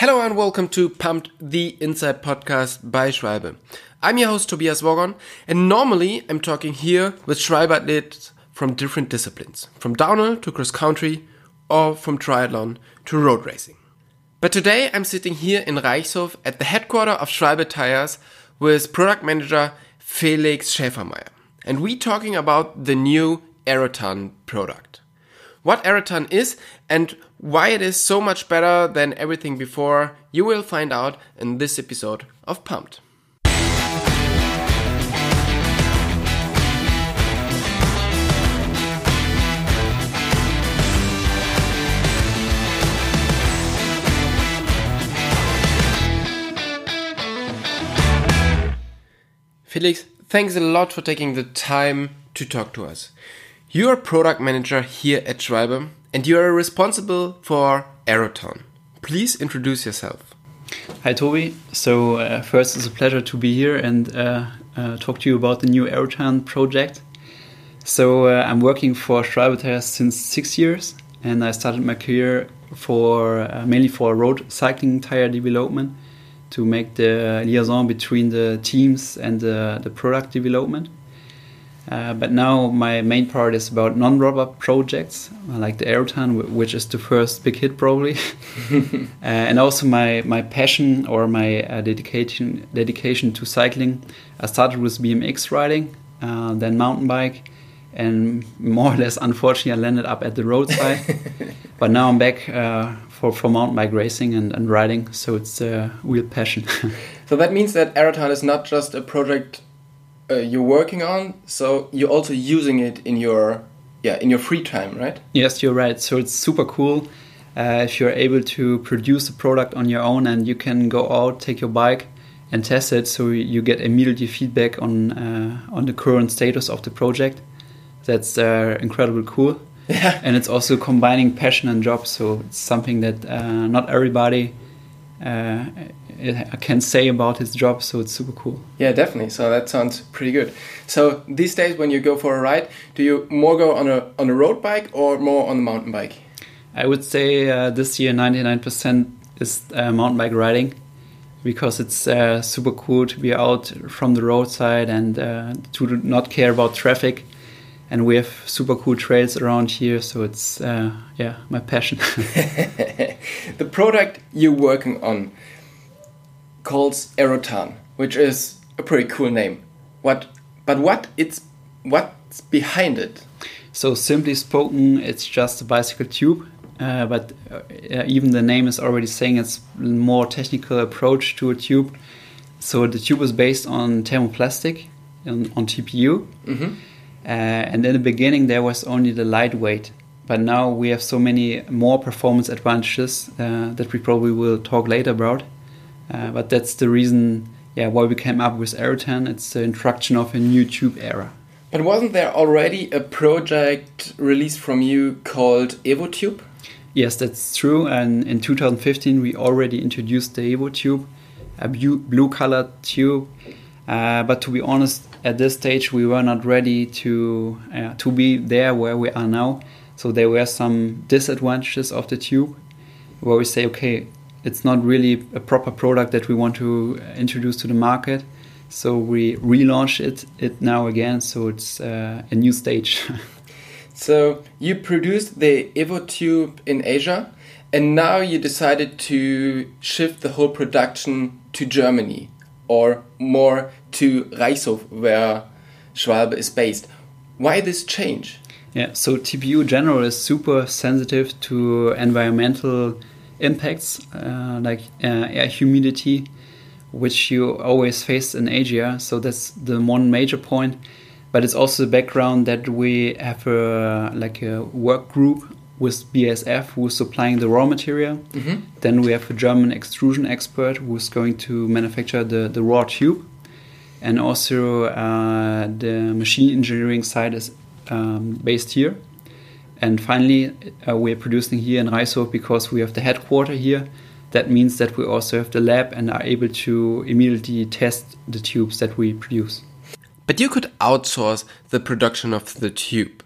Hello and welcome to Pumped, the Inside Podcast by Schwalbe. I'm your host Tobias Woggon, and normally I'm talking here with Schwalbe athletes from different disciplines, from downhill to cross country, or from triathlon to road racing. But today I'm sitting here in Reichshof at the headquarters of Schwalbe Tires with product manager Felix Schäfermeier, and we're talking about the new Aerothan product what Aerothan is and why it is so much better than everything before, you will find out in this episode of Pumped. Felix, thanks a lot for taking the time to talk to us. You're a product manager here at Schwalbe and you are responsible for Aerothan. Please introduce yourself. Hi, Toby. So, uh, first, it's a pleasure to be here and uh, uh, talk to you about the new Aerothan project. So, uh, I'm working for Tires since six years, and I started my career for uh, mainly for road cycling tire development to make the liaison between the teams and the product development. Uh, but now my main part is about non-rubber projects, like the Aerothan, which is the first big hit probably, uh, and also my my passion or my uh, dedication dedication to cycling. I started with BMX riding, uh, then mountain bike, and more or less, unfortunately, I landed up at the roadside. but now I'm back uh, for for mountain bike racing and, and riding, so it's a real passion. so that means that Aerothan is not just a project uh, you're working on so you're also using it in your yeah in your free time right? Yes you're right. So it's super cool uh, if you're able to produce a product on your own and you can go out take your bike and test it so you get immediately feedback on uh, on the current status of the project. That's uh, incredibly cool. Yeah. and it's also combining passion and job so it's something that uh, not everybody uh, can say about his job. So it's super cool. Yeah, definitely. So that sounds pretty good. So these days, when you go for a ride, do you more go on a on a road bike or more on a mountain bike? I would say uh, this year, ninety nine percent is uh, mountain bike riding because it's uh, super cool to be out from the roadside and uh, to not care about traffic and we have super cool trails around here so it's uh, yeah my passion the product you're working on calls Aerothan which is a pretty cool name what but what it's what's behind it so simply spoken it's just a bicycle tube uh, but uh, even the name is already saying it's more technical approach to a tube so the tube is based on thermoplastic on, on tpu mm -hmm uh, and in the beginning, there was only the lightweight. But now we have so many more performance advantages uh, that we probably will talk later about. Uh, but that's the reason yeah, why we came up with Aerothan. It's the introduction of a new tube era. But wasn't there already a project released from you called EvoTube? Yes, that's true. And in 2015, we already introduced the EvoTube, a blue colored tube. Uh, but to be honest, at this stage we were not ready to uh, to be there where we are now. So there were some disadvantages of the tube, where we say, okay, it's not really a proper product that we want to introduce to the market. So we relaunch it it now again. So it's uh, a new stage. so you produced the EvoTube in Asia, and now you decided to shift the whole production to Germany or more to Reichshof, where Schwalbe is based. Why this change? Yeah, so TPU general is super sensitive to environmental impacts uh, like uh, air humidity, which you always face in Asia. So that's the one major point. But it's also the background that we have a like a work group with BASF who is supplying the raw material. Mm -hmm. Then we have a German extrusion expert who's going to manufacture the, the raw tube. And also uh, the machine engineering side is um, based here. And finally, uh, we're producing here in Reichshof because we have the headquarter here. That means that we also have the lab and are able to immediately test the tubes that we produce. But you could outsource the production of the tube.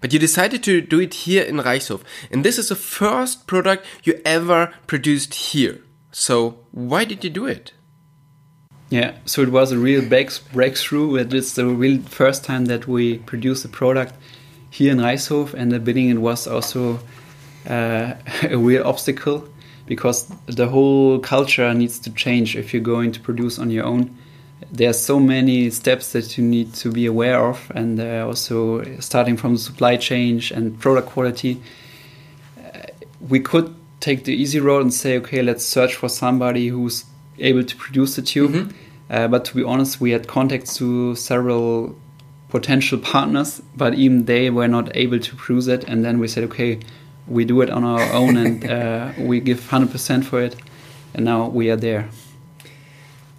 But you decided to do it here in Reichshof. And this is the first product you ever produced here. So why did you do it? Yeah, so it was a real breakthrough. It's the real first time that we produced a product here in Reichshof, and the beginning it was also uh, a real obstacle because the whole culture needs to change if you're going to produce on your own. There are so many steps that you need to be aware of, and uh, also starting from the supply chain and product quality. Uh, we could take the easy road and say, okay, let's search for somebody who's able to produce the tube. Mm -hmm. uh, but to be honest, we had contacts to several potential partners, but even they were not able to produce it. And then we said, okay, we do it on our own and uh, we give 100% for it. And now we are there.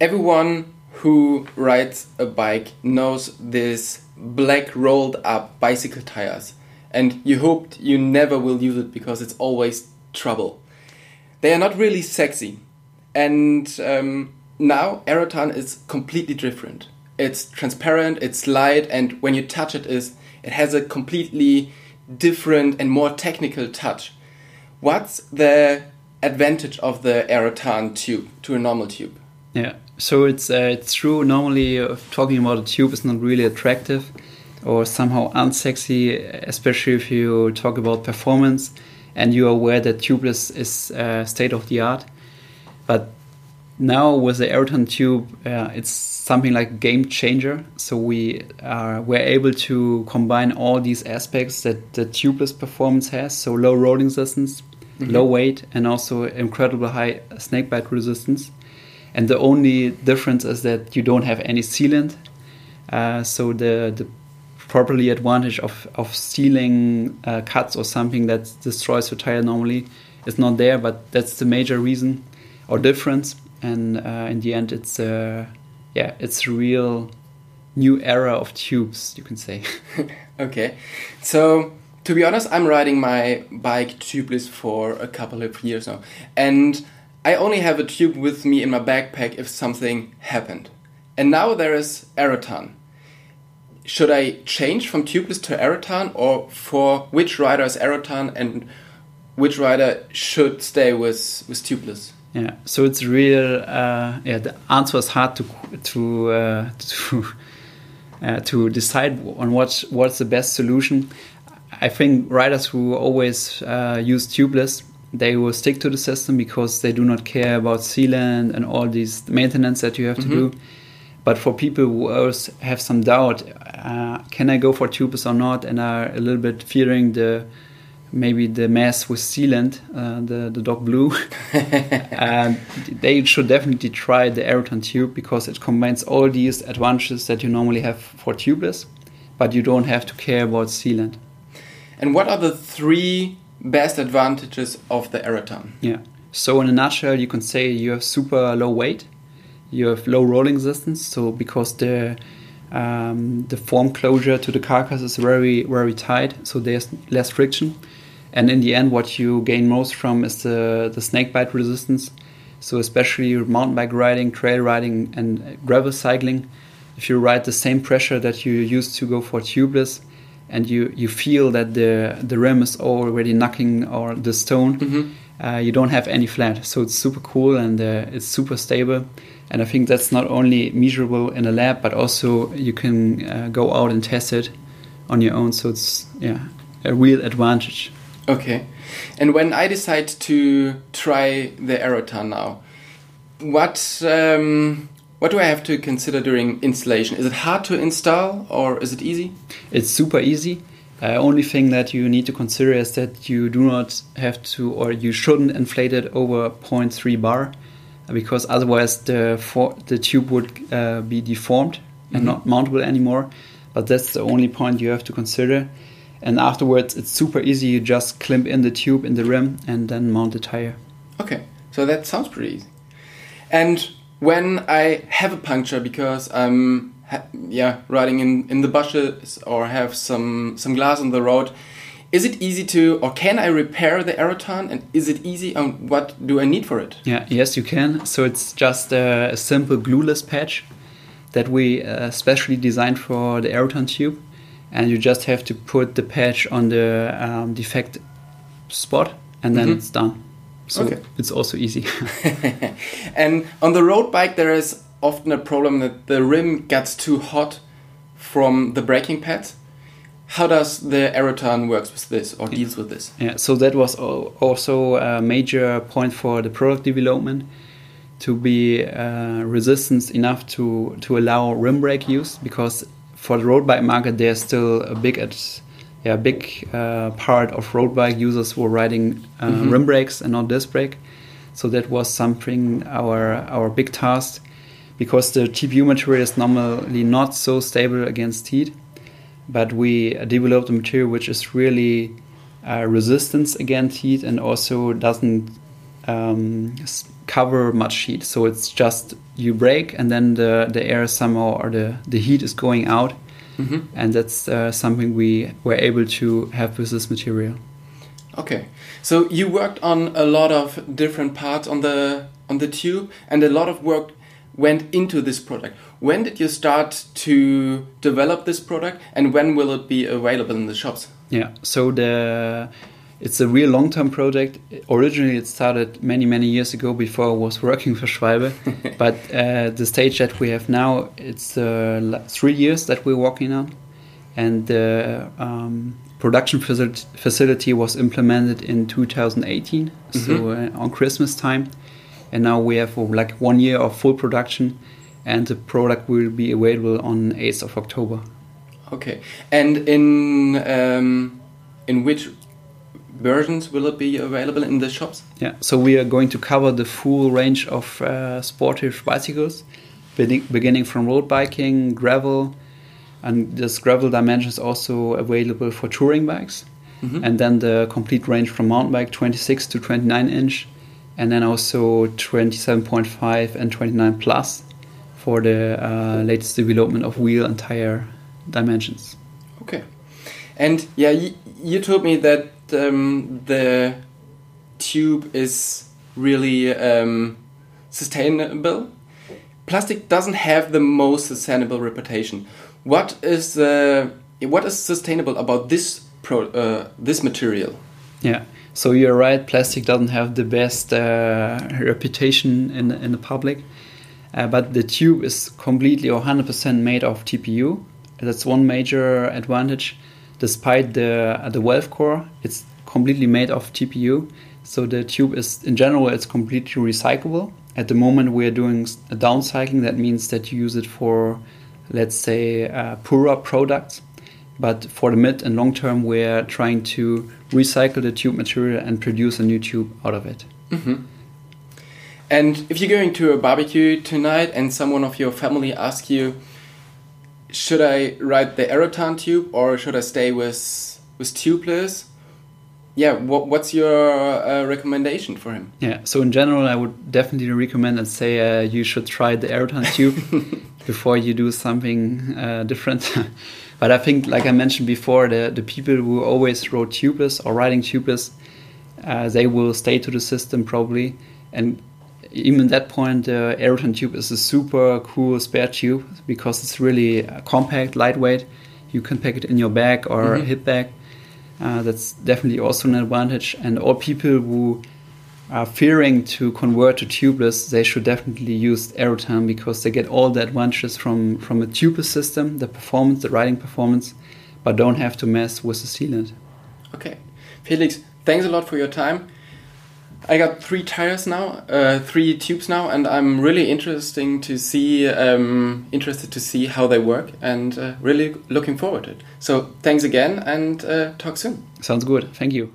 Everyone who rides a bike knows this black rolled up bicycle tires. And you hoped you never will use it because it's always trouble. They are not really sexy. And um, now Aerothan is completely different it's transparent it's light and when you touch it is it has a completely different and more technical touch. What's the advantage of the Aerothan tube to a normal tube? Yeah, so it's uh, it's true. Normally, uh, talking about a tube is not really attractive or somehow unsexy, especially if you talk about performance and you are aware that tubeless is uh, state of the art. But now with the Aerothan tube, uh, it's something like a game changer. So we are we're able to combine all these aspects that the tubeless performance has. So low rolling resistance, mm -hmm. low weight, and also incredible high snakebite resistance. And the only difference is that you don't have any sealant. Uh, so the the properly advantage of of sealing uh, cuts or something that destroys your tire normally is not there. But that's the major reason or difference and uh, in the end, it's uh, yeah, it's a real new era of tubes, you can say. okay, so to be honest, I'm riding my bike tubeless for a couple of years now, and I only have a tube with me in my backpack if something happened. And now there is Aerothan. Should I change from tubeless to Aerothan, or for which rider is Aerothan and which rider should stay with, with tubeless? Yeah, so it's real. Uh, yeah, the answer is hard to to uh, to uh, to decide on what what's the best solution. I think riders who always uh, use tubeless they will stick to the system because they do not care about sealant and all these maintenance that you have to mm -hmm. do. But for people who always have some doubt, uh, can I go for tubeless or not, and are a little bit fearing the maybe the mess with sealant, uh, the the dog blue, and they should definitely try the Aerothan tube because it combines all these advantages that you normally have for tubeless, but you don't have to care about sealant. And what are the three best advantages of the Aerothan? Yeah. So in a nutshell, you can say you have super low weight, you have low rolling resistance. So because the um, the form closure to the carcass is very very tight, so there's less friction and in the end, what you gain most from is the, the snake bite resistance. So, especially mountain bike riding, trail riding, and gravel cycling, if you ride the same pressure that you used to go for tubeless, and you, you feel that the, the rim is already knocking or the stone, mm -hmm. uh, you don't have any flat. So, it's super cool and uh, it's super stable. And I think that's not only measurable in a lab, but also you can uh, go out and test it on your own. So, it's yeah, a real advantage. Okay. And when I decide to try the Aerothan now, what um, what do I have to consider during installation? Is it hard to install or is it easy? It's super easy. Uh, only thing that you need to consider is that you do not have to or you shouldn't inflate it over 0.3 bar because otherwise the the tube would uh, be deformed and mm -hmm. not mountable anymore. But that's the only point you have to consider and afterwards it's super easy. You just clamp in the tube in the rim and then mount the tire. Okay, so that sounds pretty easy. And when I have a puncture because I'm yeah riding in in the bushes or have some some glass on the road, is it easy to or can I repair the Aerothan and is it easy and what do I need for it? Yeah, yes you can. So it's just a, a simple glueless patch that we uh, specially designed for the Aerothan tube and you just have to put the patch on the um, defect spot and then mm -hmm. it's done So Okay. it's also easy. and on the road bike, there is often a problem that the rim gets too hot from the braking pads. How does the Aerothan works with this or deals with this? Yeah, so that was also a major point for the product development to be uh, resistant enough to, to allow rim brake use because for the road bike market there's still a big at, yeah, big uh, part of road bike users who are riding uh, rim brakes and not disc brake. So that was something our our big task because the TPU material is normally not so stable against heat but we developed a material which is really uh, resistance against heat and also doesn't um, cover much heat. So it's just you break, and then the, the air somehow or the, the heat is going out. And that's uh, something we were able to have with this material. Okay, so you worked on a lot of different parts on the on the tube, and a lot of work went into this product. When did you start to develop this product, and when will it be available in the shops? Yeah. So the it's a real long-term project. Originally, it started many many years ago before I was working for Schwalbe. but uh, the stage that we have now, it's uh, three years that we're working on, and the um, production facility, facility was implemented in 2018, so uh, on Christmas time, and now we have uh, like one year of full production, and the product will be available on 8th of October. Okay, and in um, in which versions will it be available in the shops? Yeah, so we are going to cover the full range of uh, sportive bicycles, beginning from road biking, gravel, and this gravel dimension is also available for touring bikes. And then the complete range from mountain bike 26 to 29 inch, and then also 27.5 and 29 plus for the uh, latest development of wheel and tire dimensions. Okay, and yeah, you told me that um, the tube is really um, sustainable. Plastic doesn't have the most sustainable reputation. What is uh, what is sustainable about this pro uh, this material? Yeah. So you're right. Plastic doesn't have the best uh, reputation in in the public, uh, but the tube is completely or 100% made of TPU. That's one major advantage. Despite the uh, the valve core, it's completely made of TPU. So the tube is in general it's completely recyclable. At the moment, we are doing a downcycling. That means that you use it for, let's say, uh, poorer products. But for the mid and long term, we're trying to recycle the tube material and produce a new tube out of it. And if you're going to a barbecue tonight and someone of your family asks you, should I ride the Aerothan tube or should I stay with with tubeless? Yeah, what, what's your uh, recommendation for him? Yeah. So in general, I would definitely recommend and say uh, you should try the Aerothan tube before you do something uh, different. but I think, like I mentioned before, the the people who always rode tubeless or riding tubeless, uh, they will stay to the system probably. And even at that point, the Aerothan tube is a super cool spare tube because it's really uh, compact, lightweight. You can pack it in your bag or hip bag. Uh, that's definitely also an advantage. And all people who are fearing to convert to tubeless, they should definitely use Aerothan because they get all the advantages from, from a tubeless system, the performance, the riding performance, but don't have to mess with the sealant. Okay, Felix, thanks a lot for your time. I got three tires now, uh, three tubes now, and I'm really interesting to see, um, interested to see how they work, and uh, really looking forward to it. So thanks again, and uh, talk soon. Sounds good. Thank you.